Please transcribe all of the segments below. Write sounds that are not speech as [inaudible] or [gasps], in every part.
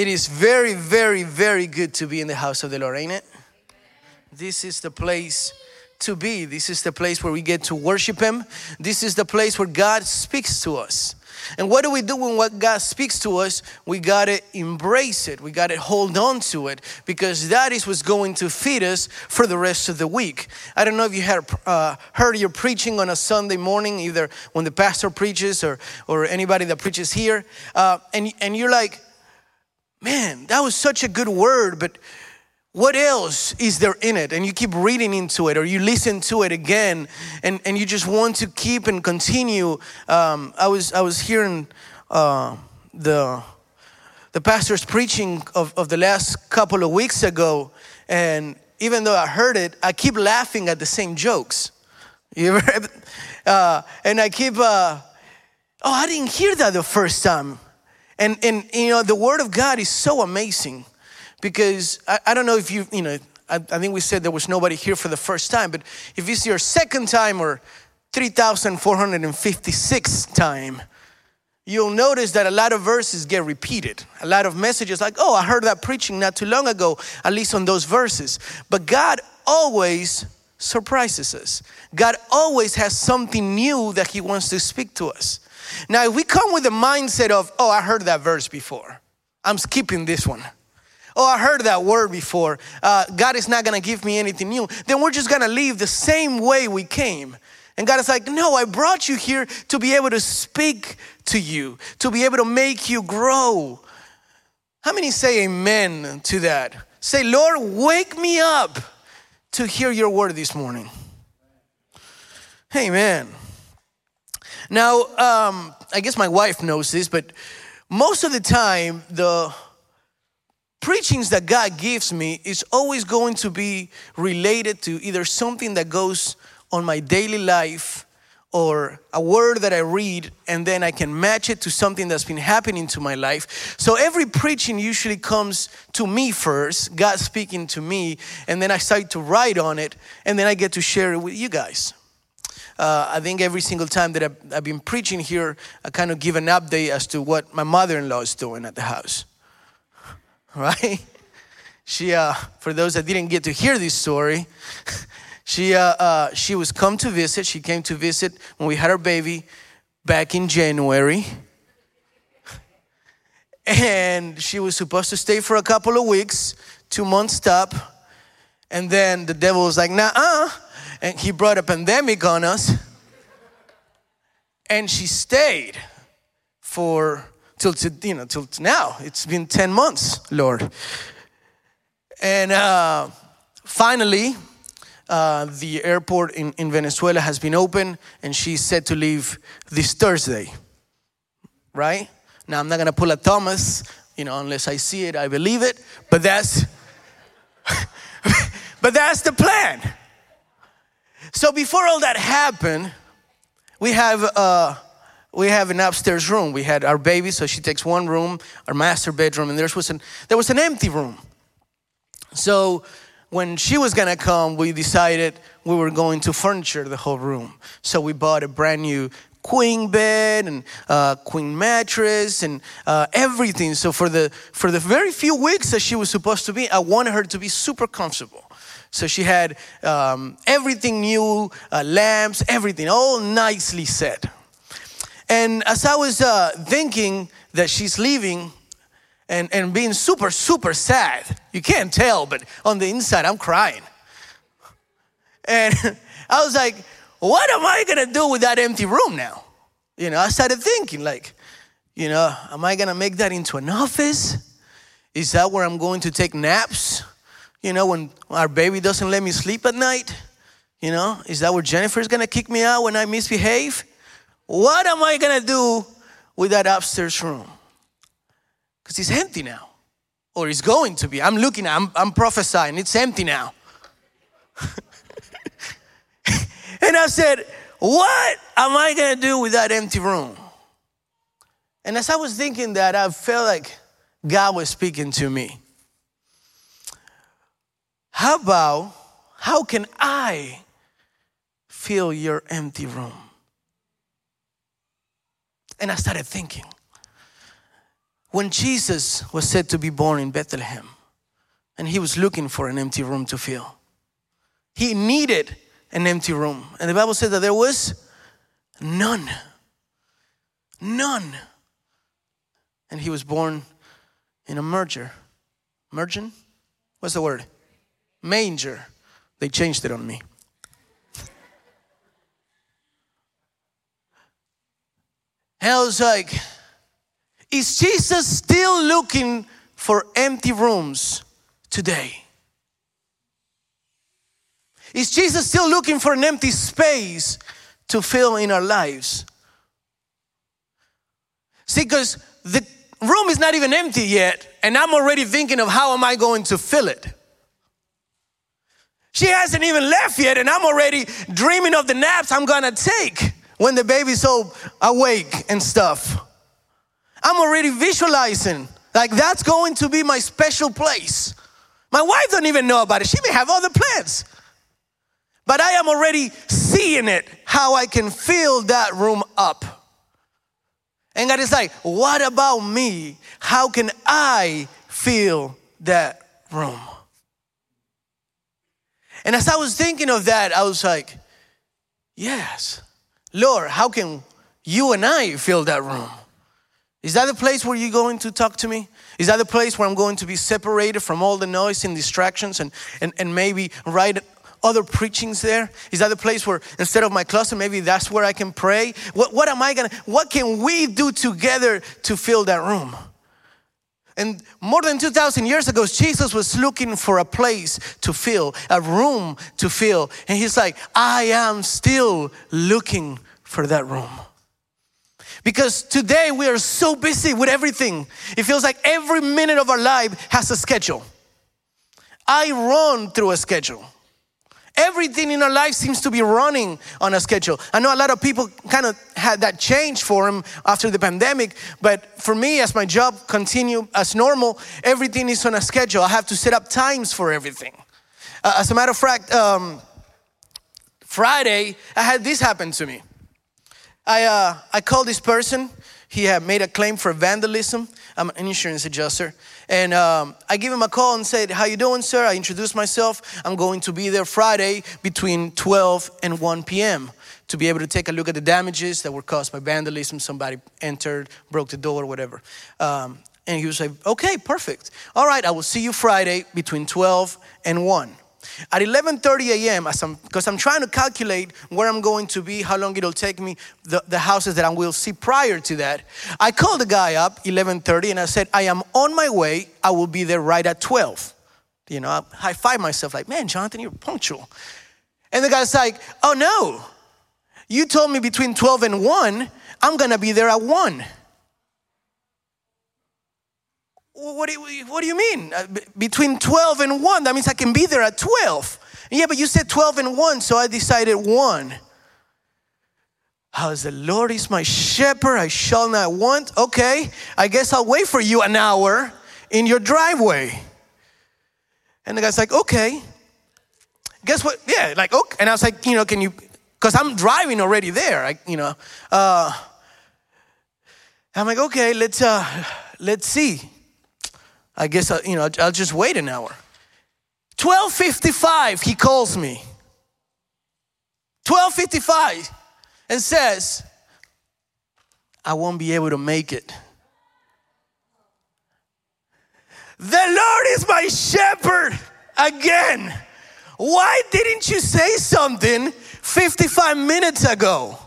It is very, very, very good to be in the house of the Lord, ain't it? This is the place to be. This is the place where we get to worship Him. This is the place where God speaks to us. And what do we do when what God speaks to us? We got to embrace it. We got to hold on to it because that is what's going to feed us for the rest of the week. I don't know if you had uh, heard your preaching on a Sunday morning, either when the pastor preaches or, or anybody that preaches here, uh, and, and you're like, man, that was such a good word, but what else is there in it? And you keep reading into it or you listen to it again and, and you just want to keep and continue. Um, I, was, I was hearing uh, the, the pastor's preaching of, of the last couple of weeks ago, and even though I heard it, I keep laughing at the same jokes. You ever, [laughs] uh, and I keep, uh, oh, I didn't hear that the first time. And, and you know, the Word of God is so amazing because I, I don't know if you, you know, I, I think we said there was nobody here for the first time, but if it's your second time or 3,456 time, you'll notice that a lot of verses get repeated. A lot of messages like, oh, I heard that preaching not too long ago, at least on those verses. But God always surprises us. God always has something new that He wants to speak to us. Now, if we come with the mindset of, oh, I heard that verse before, I'm skipping this one. Oh, I heard that word before. Uh, God is not going to give me anything new. Then we're just going to leave the same way we came. And God is like, No, I brought you here to be able to speak to you, to be able to make you grow. How many say amen to that? Say, Lord, wake me up to hear your word this morning. Amen. Now, um, I guess my wife knows this, but most of the time, the preachings that God gives me is always going to be related to either something that goes on my daily life or a word that I read and then I can match it to something that's been happening to my life. So every preaching usually comes to me first, God speaking to me, and then I start to write on it and then I get to share it with you guys uh, I think every single time that I've, I've, been preaching here, I kind of give an update as to what my mother in law is doing at the house. [laughs] Right? She, uh, for those that didn't get to hear this story, [laughs] she, uh, uh, she was come to visit. She came to visit when we had our baby back in January. [laughs] And she was supposed to stay for a couple of weeks, two months stop. And then the devil was like, nah, uh, and he brought a pandemic on us. And she stayed for till to, you know till now. It's been 10 months, Lord. And uh, finally, uh, the airport in, in Venezuela has been open, and she's set to leave this Thursday. Right now, I'm not gonna pull a Thomas, you know, unless I see it, I believe it. But that's, [laughs] but that's the plan. So before all that happened, we have uh, we have an upstairs room. We had our baby, so she takes one room, our master bedroom, and there was an there was an empty room. So when she was gonna come, we decided we were going to furniture the whole room. So we bought a brand new queen bed and uh, queen mattress and uh, everything. So for the for the very few weeks that she was supposed to be, I wanted her to be super comfortable. So she had um, everything new, uh, lamps, everything, all nicely set. And as I was uh, thinking that she's leaving and, and being super, super sad, you can't tell, but on the inside, I'm crying. And [laughs] I was like, what am I gonna do with that empty room now? You know, I started thinking, like, you know, am I gonna make that into an office? Is that where I'm going to take naps? You know, when our baby doesn't let me sleep at night, you know, is that where Jennifer's gonna kick me out when I misbehave? What am I gonna do with that upstairs room? Because it's empty now, or it's going to be. I'm looking, I'm, I'm prophesying, it's empty now. [laughs] and I said, What am I gonna do with that empty room? And as I was thinking that, I felt like God was speaking to me. How about, how can I fill your empty room? And I started thinking, when Jesus was said to be born in Bethlehem and he was looking for an empty room to fill, he needed an empty room. And the Bible said that there was none. None. And he was born in a merger. Mergin? What's the word? Manger. They changed it on me. And I was like, is Jesus still looking for empty rooms today? Is Jesus still looking for an empty space to fill in our lives? See, because the room is not even empty yet, and I'm already thinking of how am I going to fill it. She hasn't even left yet, and I'm already dreaming of the naps I'm gonna take when the baby's so awake and stuff. I'm already visualizing like that's going to be my special place. My wife don't even know about it. She may have other plans. But I am already seeing it, how I can fill that room up. And God is like, what about me? How can I fill that room? And as I was thinking of that, I was like, yes, Lord, how can you and I fill that room? Is that the place where you're going to talk to me? Is that the place where I'm going to be separated from all the noise and distractions and, and, and maybe write other preachings there? Is that the place where instead of my closet, maybe that's where I can pray? What, what am I gonna, what can we do together to fill that room? And more than 2,000 years ago, Jesus was looking for a place to fill, a room to fill. And he's like, I am still looking for that room. Because today we are so busy with everything. It feels like every minute of our life has a schedule. I run through a schedule. Everything in our life seems to be running on a schedule. I know a lot of people kind of had that change for them after the pandemic, but for me, as my job continue as normal, everything is on a schedule. I have to set up times for everything. Uh, as a matter of fact, um, Friday, I had this happen to me. I, uh, I called this person. He had made a claim for vandalism. I'm an insurance adjuster. And um, I gave him a call and said, how you doing, sir? I introduced myself. I'm going to be there Friday between 12 and 1 p.m. to be able to take a look at the damages that were caused by vandalism. Somebody entered, broke the door, whatever. Um, and he was like, okay, perfect. All right, I will see you Friday between 12 and 1. At 11:30 a.m., because I'm, I'm, trying to calculate where I'm going to be, how long it'll take me, the, the houses that I will see prior to that, I called the guy up 11:30 and I said, "I am on my way. I will be there right at 12." You know, I high five myself like, "Man, Jonathan, you're punctual." And the guy's like, "Oh no, you told me between 12 and 1. I'm gonna be there at 1." What do you, what do you mean? Uh, between 12 and 1, that means I can be there at 12. Yeah, but you said 12 and 1, so I decided 1. How's the Lord is my shepherd, I shall not want. Okay, I guess I'll wait for you an hour in your driveway. And the guy's like, okay. Guess what? Yeah, like, okay. And I was like, you know, can you, because I'm driving already there, I, you know. Uh, I'm like, okay, let's, uh, let's see. I guess, I, you know, I'll just wait an hour. 1255, he calls me. 1255 and says, I won't be able to make it. The Lord is my shepherd again. Why didn't you say something 55 minutes ago?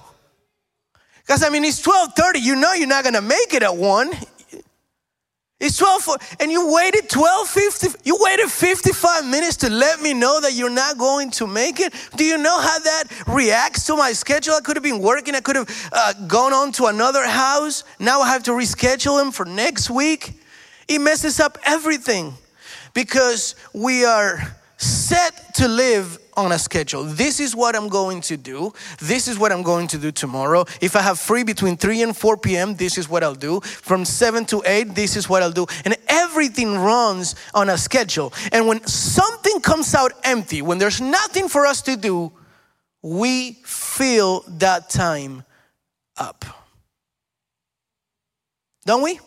Because I mean, it's 12:30. You know you're not gonna make it at one. It's 12 and you waited 12 50 you waited 55 minutes to let me know that you're not going to make it. Do you know how that reacts to my schedule? I could have been working. I could have uh, gone on to another house. Now I have to reschedule him for next week. It messes up everything because we are set to live on a schedule. This is what I'm going to do. This is what I'm going to do tomorrow. If I have free between 3 and 4 p.m., this is what I'll do. From 7 to 8, this is what I'll do. And everything runs on a schedule. And when something comes out empty, when there's nothing for us to do, we fill that time up. Don't we?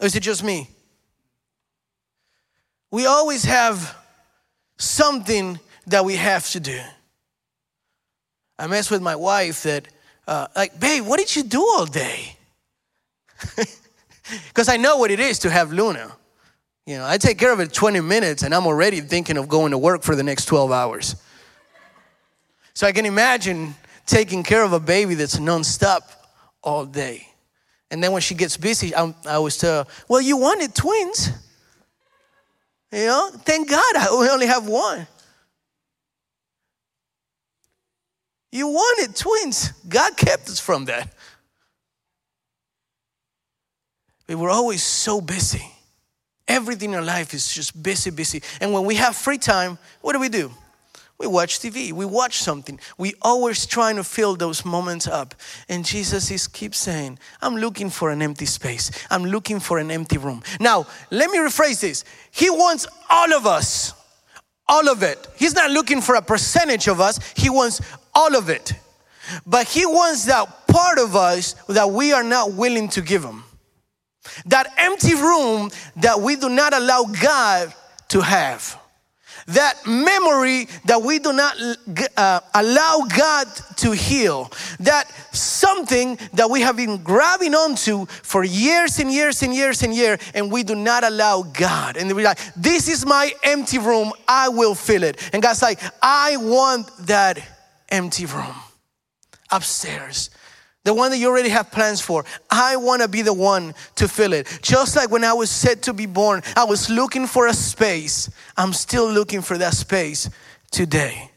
Or is it just me? We always have something that we have to do. I mess with my wife that, uh, like, babe, what did you do all day? [laughs] Because I know what it is to have Luna. You know, I take care of it 20 minutes and I'm already thinking of going to work for the next 12 hours. So I can imagine taking care of a baby that's nonstop all day. And then when she gets busy, I'm, i always tell her, Well, you wanted twins. You know, thank God I only have one. You wanted twins. God kept us from that. We were always so busy. Everything in our life is just busy, busy. And when we have free time, what do we do? We watch TV, we watch something. We always trying to fill those moments up. And Jesus is keeps saying, I'm looking for an empty space. I'm looking for an empty room. Now, let me rephrase this. He wants all of us. All of it. He's not looking for a percentage of us. He wants all of it. But he wants that part of us that we are not willing to give him. That empty room that we do not allow God to have. That memory that we do not uh, allow God to heal. That something that we have been grabbing onto for years and years and years and years, and we do not allow God. And we're like, this is my empty room, I will fill it. And God's like, I want that empty room upstairs the one that you already have plans for. I want to be the one to fill it. Just like when I was set to be born, I was looking for a space. I'm still looking for that space today.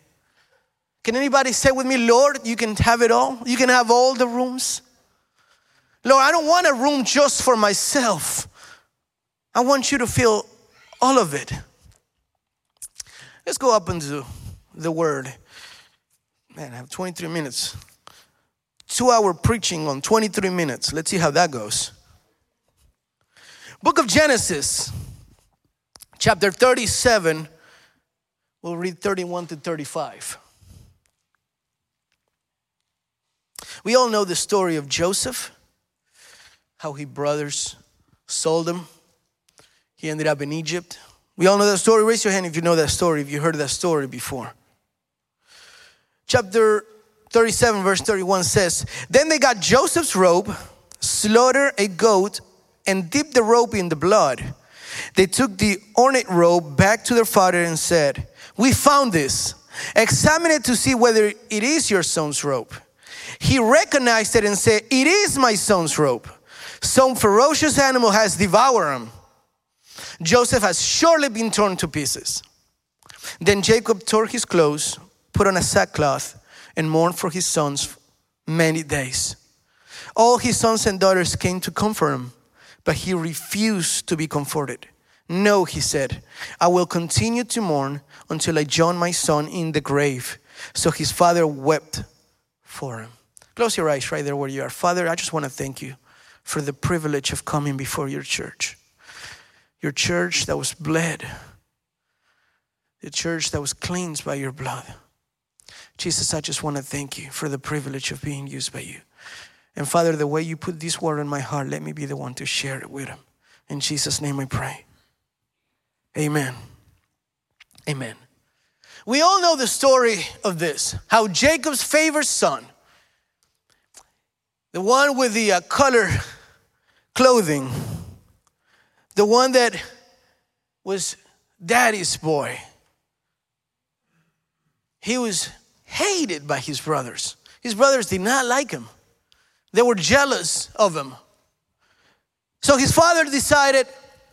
Can anybody say with me, Lord, you can have it all? You can have all the rooms? Lord, I don't want a room just for myself. I want you to fill all of it. Let's go up into the word. Man, I have 23 minutes two hour preaching on 23 minutes. Let's see how that goes. Book of Genesis, chapter 37. We'll read 31 to 35. We all know the story of Joseph, how he brothers sold him. He ended up in Egypt. We all know that story. Raise your hand if you know that story, if you heard that story before. Chapter 37, verse 31 says, Then they got Joseph's robe, slaughtered a goat, and dipped the robe in the blood. They took the ornate robe back to their father and said, We found this. Examine it to see whether it is your son's robe. He recognized it and said, It is my son's robe. Some ferocious animal has devoured him. Joseph has surely been torn to pieces. Then Jacob tore his clothes, put on a sackcloth, and mourned for his sons many days. All his sons and daughters came to comfort him, but he refused to be comforted. No, he said, I will continue to mourn until I join my son in the grave. So his father wept for him. Close your eyes right there where you are. Father, I just want to thank you for the privilege of coming before your church. Your church that was bled, the church that was cleansed by your blood. Jesus, I just want to thank you for the privilege of being used by you. And Father, the way you put this word in my heart, let me be the one to share it with him. In Jesus' name I pray. Amen. Amen. We all know the story of this how Jacob's favorite son, the one with the uh, color clothing, the one that was daddy's boy, he was hated by his brothers. His brothers did not like him, they were jealous of him. So his father decided,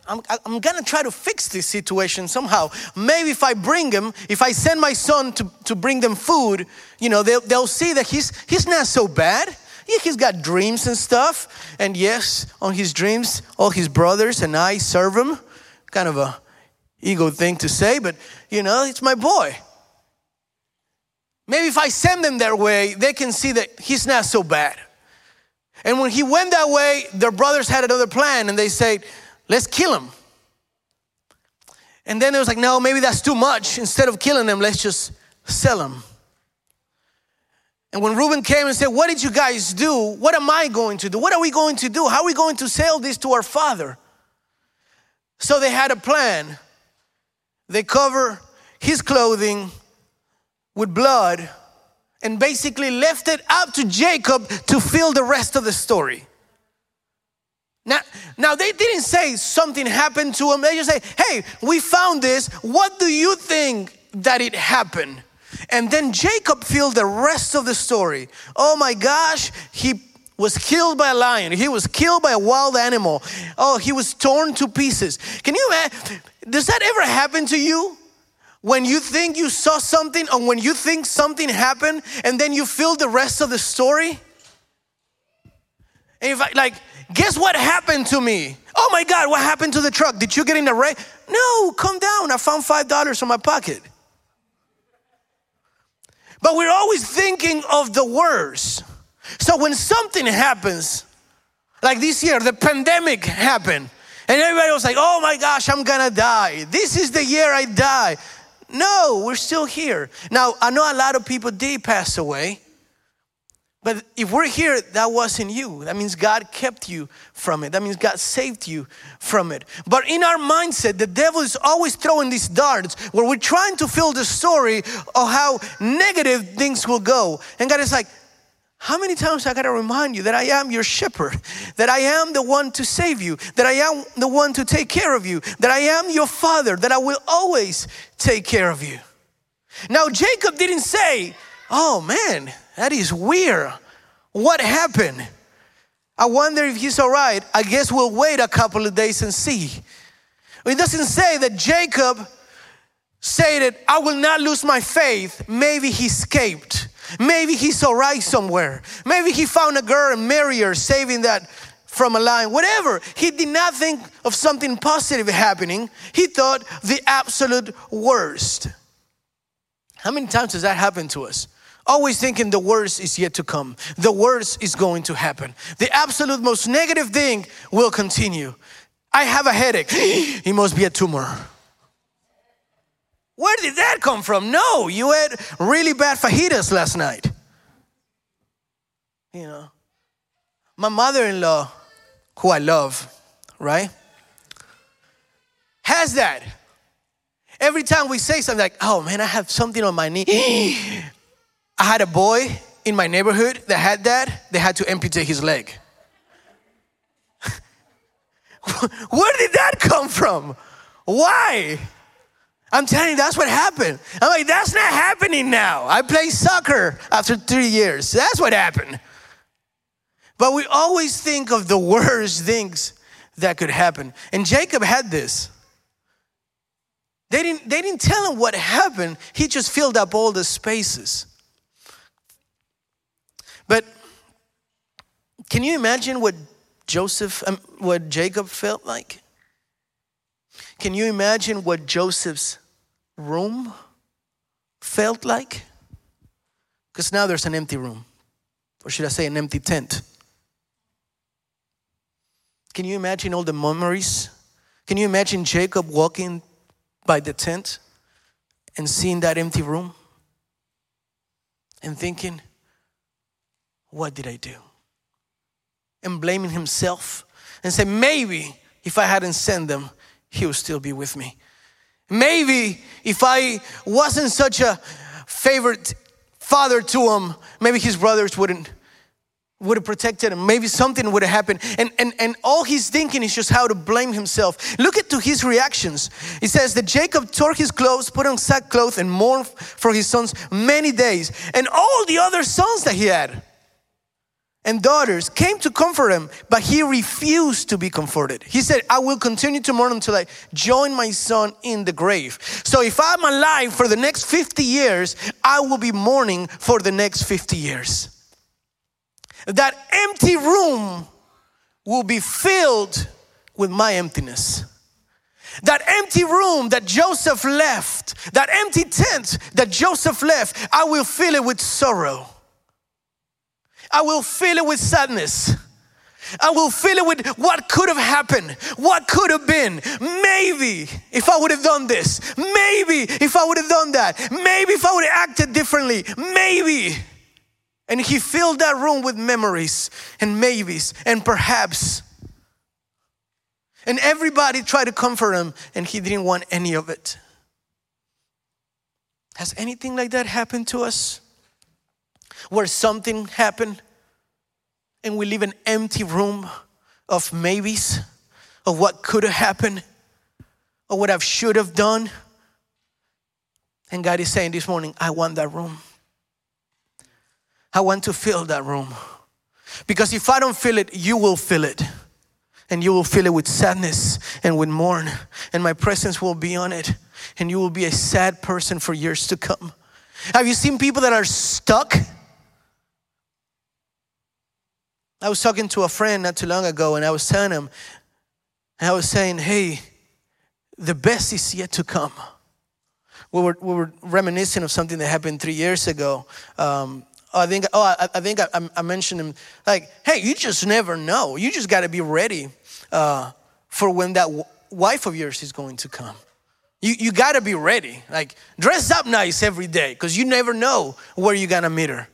I'm, I'm gonna try to fix this situation somehow. Maybe if I bring him, if I send my son to, to bring them food, you know, they'll, they'll see that he's, he's not so bad. Yeah, he's got dreams and stuff. And yes, on his dreams, all his brothers and I serve him. Kind of a ego thing to say, but you know, it's my boy. Maybe if I send them their way, they can see that he's not so bad. And when he went that way, their brothers had another plan and they said, let's kill him. And then it was like, no, maybe that's too much. Instead of killing them, let's just sell him. And when Reuben came and said, What did you guys do? What am I going to do? What are we going to do? How are we going to sell this to our father? So they had a plan. They cover his clothing with blood and basically left it up to Jacob to fill the rest of the story. Now, now they didn't say something happened to him. They just say, "Hey, we found this. What do you think that it happened?" And then Jacob filled the rest of the story. Oh my gosh, he was killed by a lion. He was killed by a wild animal. Oh, he was torn to pieces. Can you imagine? Does that ever happen to you? When you think you saw something or when you think something happened and then you feel the rest of the story? And if I, like, guess what happened to me? Oh my God, what happened to the truck? Did you get in a wreck? No, come down. I found $5 in my pocket. But we're always thinking of the worst. So when something happens, like this year, the pandemic happened, and everybody was like, oh my gosh, I'm gonna die. This is the year I die. No, we're still here. Now, I know a lot of people did pass away, but if we're here, that wasn't you. That means God kept you from it. That means God saved you from it. But in our mindset, the devil is always throwing these darts where we're trying to fill the story of how negative things will go. And God is like, how many times I gotta remind you that I am your shepherd, that I am the one to save you, that I am the one to take care of you, that I am your father, that I will always take care of you. Now, Jacob didn't say, Oh man, that is weird. What happened? I wonder if he's all right. I guess we'll wait a couple of days and see. It doesn't say that Jacob said, that I will not lose my faith. Maybe he escaped. Maybe he's all right somewhere. Maybe he found a girl and married her, saving that from a lion, whatever. He did not think of something positive happening. He thought the absolute worst. How many times does that happen to us? Always thinking the worst is yet to come. The worst is going to happen. The absolute most negative thing will continue. I have a headache. [gasps] he must be a tumor. Where did that come from? No, you had really bad fajitas last night. You know, my mother in law, who I love, right, has that. Every time we say something like, oh man, I have something on my knee. [gasps] I had a boy in my neighborhood that had that, they had to amputate his leg. [laughs] Where did that come from? Why? I'm telling you, that's what happened. I'm like, that's not happening now. I play soccer after three years. That's what happened. But we always think of the worst things that could happen. And Jacob had this. They didn't, they didn't tell him what happened, he just filled up all the spaces. But can you imagine what Joseph, um, what Jacob felt like? Can you imagine what Joseph's room felt like? Because now there's an empty room, or should I say, an empty tent. Can you imagine all the memories? Can you imagine Jacob walking by the tent and seeing that empty room and thinking, What did I do? And blaming himself and say, Maybe if I hadn't sent them, he would still be with me. Maybe if I wasn't such a favorite father to him, maybe his brothers wouldn't would have protected him. Maybe something would have happened. And, and, and all he's thinking is just how to blame himself. Look at to his reactions. He says that Jacob tore his clothes, put on sackcloth, and mourned for his sons many days. And all the other sons that he had and daughters came to comfort him, but he refused to be comforted. He said, I will continue to mourn until I join my son in the grave. So if I'm alive for the next 50 years, I will be mourning for the next 50 years. That empty room will be filled with my emptiness. That empty room that Joseph left, that empty tent that Joseph left, I will fill it with sorrow. I will fill it with sadness. I will fill it with what could have happened, what could have been. Maybe if I would have done this, maybe if I would have done that, maybe if I would have acted differently, maybe. And he filled that room with memories and maybes and perhaps. And everybody tried to comfort him, and he didn't want any of it. Has anything like that happened to us? Where something happened and we leave an empty room of maybes, of what could have happened, or what I should have done. And God is saying this morning, I want that room. I want to fill that room. Because if I don't fill it, you will fill it. And you will fill it with sadness and with mourn. And my presence will be on it. And you will be a sad person for years to come. Have you seen people that are stuck? I was talking to a friend not too long ago and I was telling him, I was saying, hey, the best is yet to come. We were, we were reminiscing of something that happened three years ago. Um, I think, oh, I, I think I, I, mentioned him, like, hey, you just never know. You just got to be ready uh, for when that w- wife of yours is going to come. You, you got to be ready. Like, dress up nice every day because you never know where you're going to meet her.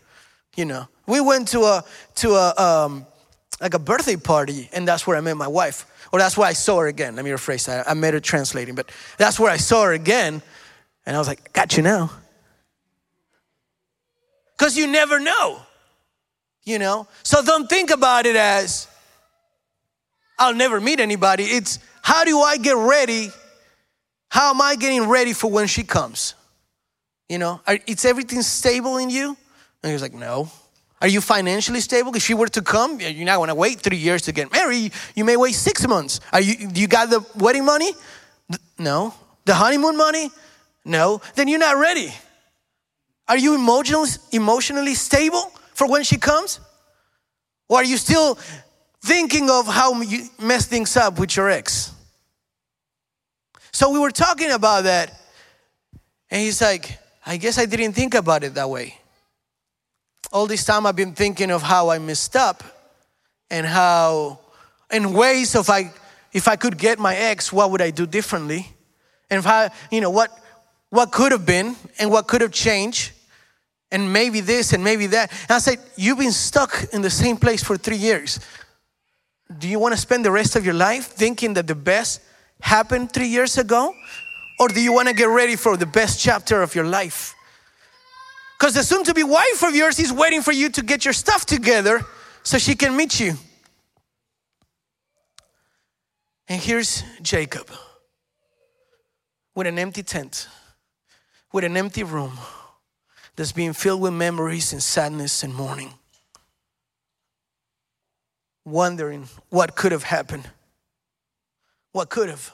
You know, we went to a, to a, um, like a birthday party, and that's where I met my wife. Or that's where I saw her again. Let me rephrase that. I met her translating, but that's where I saw her again. And I was like, got you now. Because you never know, you know? So don't think about it as, I'll never meet anybody. It's, how do I get ready? How am I getting ready for when she comes? You know, it's everything stable in you? And he was like, no. Are you financially stable? If she were to come, you're not gonna wait three years to get married. You may wait six months. Are you, you got the wedding money? No. The honeymoon money? No. Then you're not ready. Are you emotionally, emotionally stable for when she comes? Or are you still thinking of how you mess things up with your ex? So we were talking about that, and he's like, I guess I didn't think about it that way all this time I've been thinking of how I messed up and how, in ways of I, if I could get my ex, what would I do differently? And if I, you know, what, what could have been and what could have changed and maybe this and maybe that. And I said, You've been stuck in the same place for three years. Do you want to spend the rest of your life thinking that the best happened three years ago? Or do you want to get ready for the best chapter of your life? Because the soon to be wife of yours is waiting for you to get your stuff together so she can meet you. And here's Jacob with an empty tent, with an empty room that's being filled with memories and sadness and mourning, wondering what could have happened. What could have?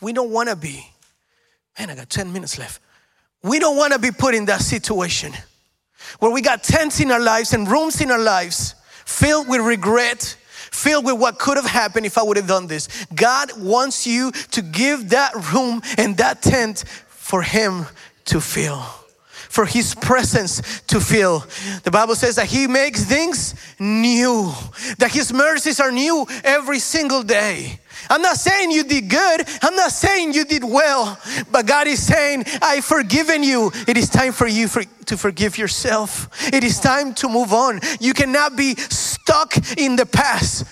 We don't want to be. Man, I got 10 minutes left. We don't want to be put in that situation where we got tents in our lives and rooms in our lives filled with regret, filled with what could have happened if I would have done this. God wants you to give that room and that tent for Him to fill, for His presence to fill. The Bible says that He makes things new, that His mercies are new every single day. I'm not saying you did good. Saying you did well. But God is saying, I've forgiven you. It is time for you for, to forgive yourself. It is time to move on. You cannot be stuck in the past.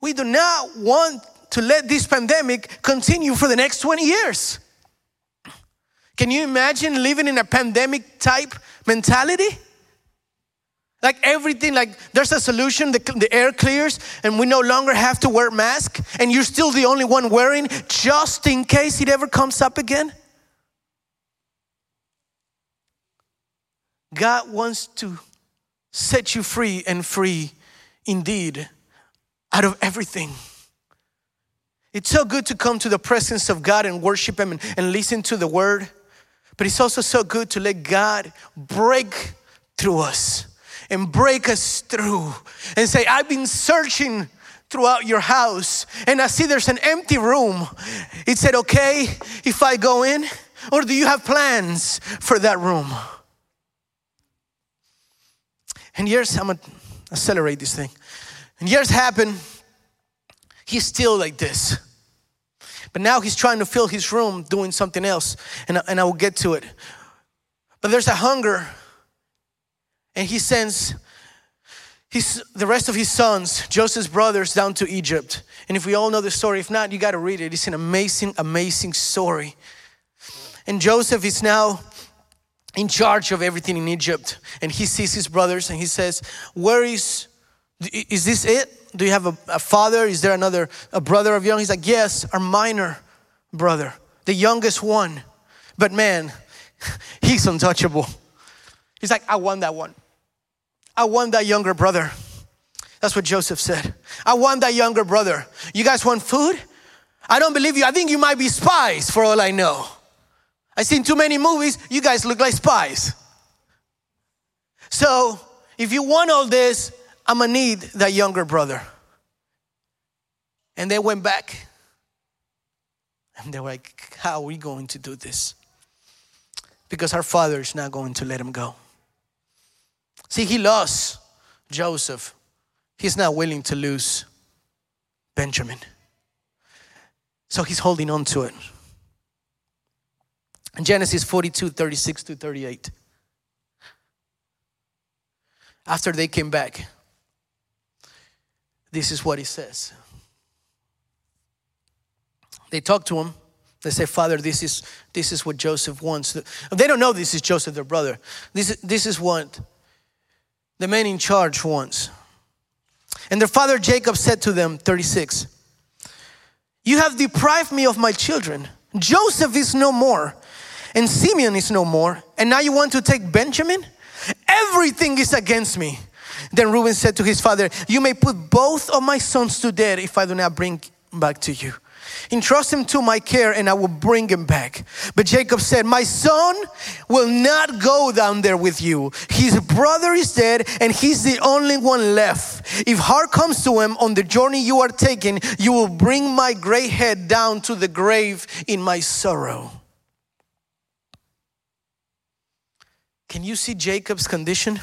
We do not want to let this pandemic continue for the next 20 years. Can you imagine living in a pandemic type mentality? Like everything, like there's a solution, the, the air clears, and we no longer have to wear mask, and you're still the only one wearing just in case it ever comes up again. God wants to set you free and free indeed out of everything. It's so good to come to the presence of God and worship Him and, and listen to the word, but it's also so good to let God break through us and break us through and say, I've been searching throughout your house and I see there's an empty room. It said, okay, if I go in, or do you have plans for that room? And years, I'm gonna accelerate this thing. And years happen, he's still like this. But now he's trying to fill his room doing something else, and, and I will get to it. But there's a hunger and he sends his, the rest of his sons, Joseph's brothers, down to Egypt. And if we all know the story, if not, you got to read it. It's an amazing, amazing story. And Joseph is now in charge of everything in Egypt. And he sees his brothers and he says, Where is, is this it? Do you have a, a father? Is there another, a brother of young? He's like, Yes, our minor brother, the youngest one. But man, [laughs] he's untouchable. He's like, I want that one. I want that younger brother. That's what Joseph said. I want that younger brother. You guys want food? I don't believe you. I think you might be spies for all I know. I've seen too many movies. You guys look like spies. So, if you want all this, I'm gonna need that younger brother. And they went back and they were like, How are we going to do this? Because our father is not going to let him go. See, he lost Joseph. He's not willing to lose Benjamin. So he's holding on to it. In Genesis 42 36 to 38. After they came back, this is what he says. They talk to him. They say, Father, this is, this is what Joseph wants. They don't know this is Joseph, their brother. This, this is what the man in charge wants. And their father Jacob said to them, 36, You have deprived me of my children. Joseph is no more, and Simeon is no more, and now you want to take Benjamin? Everything is against me. Then Reuben said to his father, You may put both of my sons to death if I do not bring back to you. Entrust him to my care and I will bring him back. But Jacob said, My son will not go down there with you. His brother is dead and he's the only one left. If heart comes to him on the journey you are taking, you will bring my gray head down to the grave in my sorrow. Can you see Jacob's condition?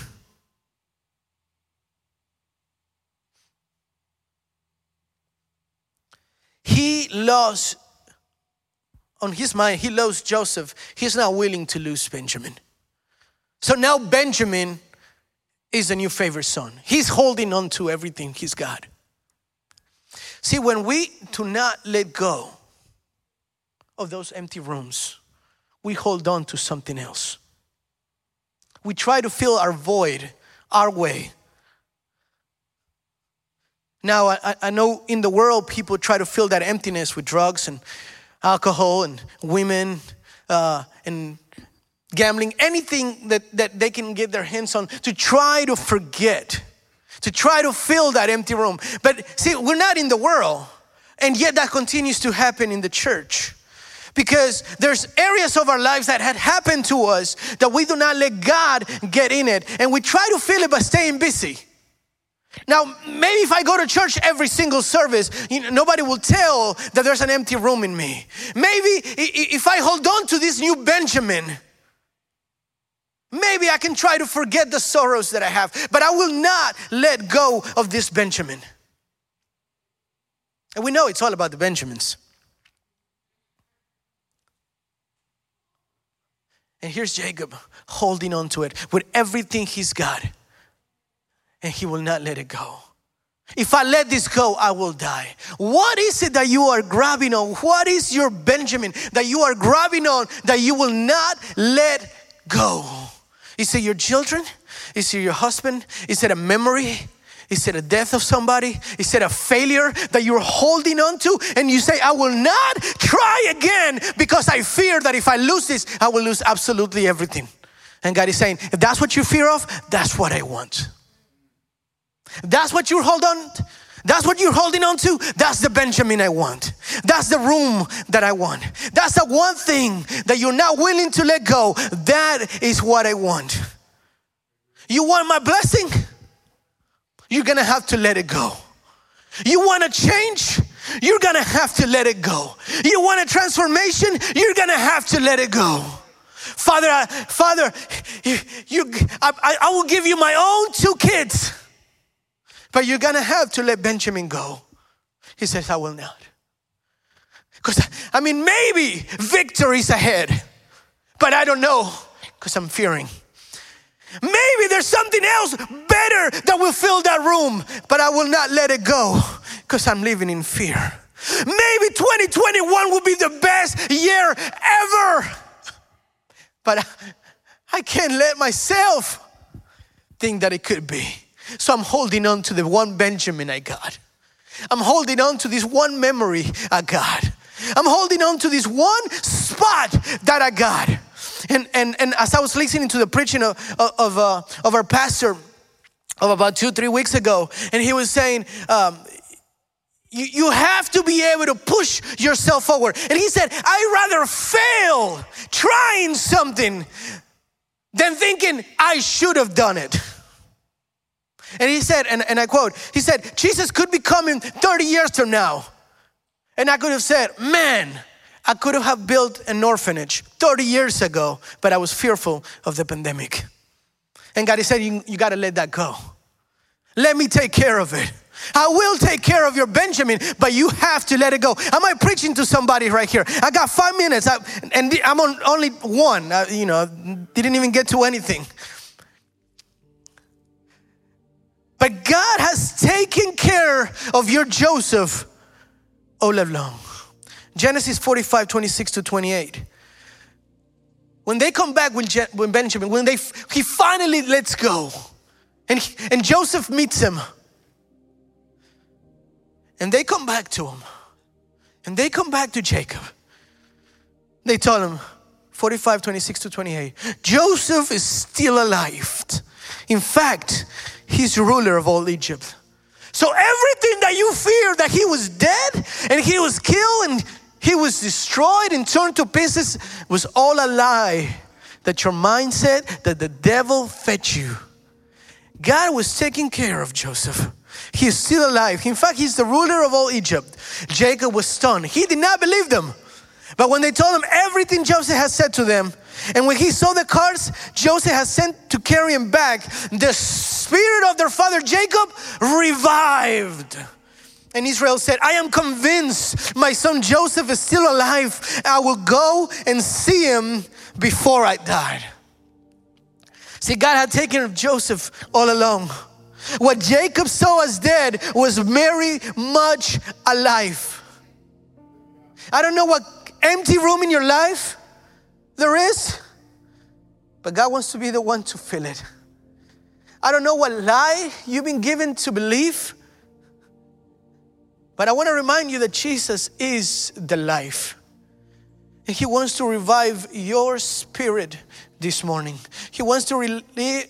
He lost, on his mind, he lost Joseph. He's not willing to lose Benjamin. So now Benjamin is the new favorite son. He's holding on to everything he's got. See, when we do not let go of those empty rooms, we hold on to something else. We try to fill our void our way now, I, I know in the world people try to fill that emptiness with drugs and alcohol and women uh, and gambling, anything that, that they can get their hands on to try to forget, to try to fill that empty room. But see, we're not in the world, and yet that continues to happen in the church. Because there's areas of our lives that had happened to us that we do not let God get in it, and we try to fill it by staying busy. Now, maybe if I go to church every single service, you know, nobody will tell that there's an empty room in me. Maybe if I hold on to this new Benjamin, maybe I can try to forget the sorrows that I have, but I will not let go of this Benjamin. And we know it's all about the Benjamins. And here's Jacob holding on to it with everything he's got and he will not let it go. If I let this go, I will die. What is it that you are grabbing on? What is your Benjamin that you are grabbing on that you will not let go? Is it your children? Is it your husband? Is it a memory? Is it a death of somebody? Is it a failure that you're holding on to? And you say, I will not try again because I fear that if I lose this, I will lose absolutely everything. And God is saying, if that's what you fear of, that's what I want. That's what you're holding on. That's what you're holding on to. That's the Benjamin I want. That's the room that I want. That's the one thing that you're not willing to let go. That is what I want. You want my blessing? You're gonna have to let it go. You want to change? You're gonna have to let it go. You want a transformation? You're gonna have to let it go. Father, I, Father, you, you I, I will give you my own two kids. But you're gonna have to let Benjamin go. He says, I will not. Because, I mean, maybe victory's ahead, but I don't know because I'm fearing. Maybe there's something else better that will fill that room, but I will not let it go because I'm living in fear. Maybe 2021 will be the best year ever, but I can't let myself think that it could be. So I'm holding on to the one Benjamin I got. I'm holding on to this one memory I got. I'm holding on to this one spot that I got. And, and, and as I was listening to the preaching of, of, uh, of our pastor of about two, three weeks ago, and he was saying, um, you, you have to be able to push yourself forward. And he said, I rather fail trying something than thinking I should have done it. And he said, and, and I quote, he said, Jesus could be coming 30 years from now. And I could have said, man, I could have built an orphanage 30 years ago, but I was fearful of the pandemic. And God He said, you, you got to let that go. Let me take care of it. I will take care of your Benjamin, but you have to let it go. Am I preaching to somebody right here? I got five minutes, I, and I'm on only one. I, you know, didn't even get to anything. But God has taken care of your Joseph all along. Genesis 45, 26 to 28. When they come back when, Je- Benjamin, when they, he finally lets go, and, he, and Joseph meets him, and they come back to him, and they come back to Jacob. They tell him, 45, 26 to 28, Joseph is still alive. In fact, he's ruler of all Egypt. So everything that you fear that he was dead and he was killed and he was destroyed and turned to pieces was all a lie. That your mind said that the devil fed you. God was taking care of Joseph. He is still alive. In fact, he's the ruler of all Egypt. Jacob was stunned. He did not believe them. But when they told him everything Joseph had said to them, and when he saw the carts Joseph had sent to carry him back, the spirit of their father Jacob revived. And Israel said, I am convinced my son Joseph is still alive. I will go and see him before I die. See, God had taken of Joseph all along. What Jacob saw as dead was very much alive. I don't know what empty room in your life there is, but God wants to be the one to fill it. I don't know what lie you've been given to believe, but I want to remind you that Jesus is the life. And He wants to revive your spirit this morning. He wants to re-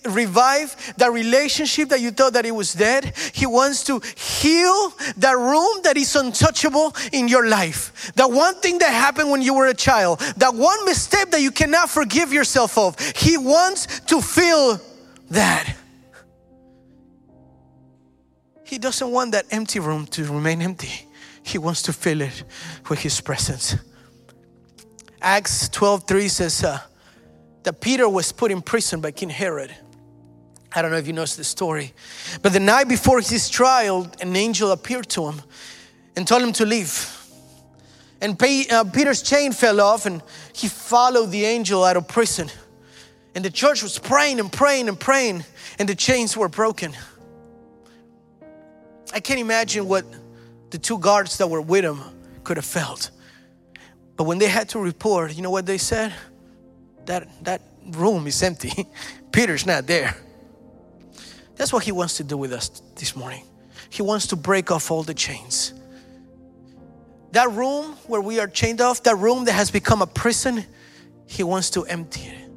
revive that relationship that you thought that it was dead. He wants to heal that room that is untouchable in your life. That one thing that happened when you were a child, that one mistake that you cannot forgive yourself of. He wants to fill that. He doesn't want that empty room to remain empty. He wants to fill it with His presence. Acts 12 3 says, uh, that Peter was put in prison by King Herod. I don't know if you know the story, but the night before his trial, an angel appeared to him and told him to leave. And uh, Peter's chain fell off, and he followed the angel out of prison. And the church was praying and praying and praying, and the chains were broken. I can't imagine what the two guards that were with him could have felt. But when they had to report, you know what they said? That, that room is empty. [laughs] Peter's not there. That's what he wants to do with us this morning. He wants to break off all the chains. That room where we are chained off, that room that has become a prison, he wants to empty it.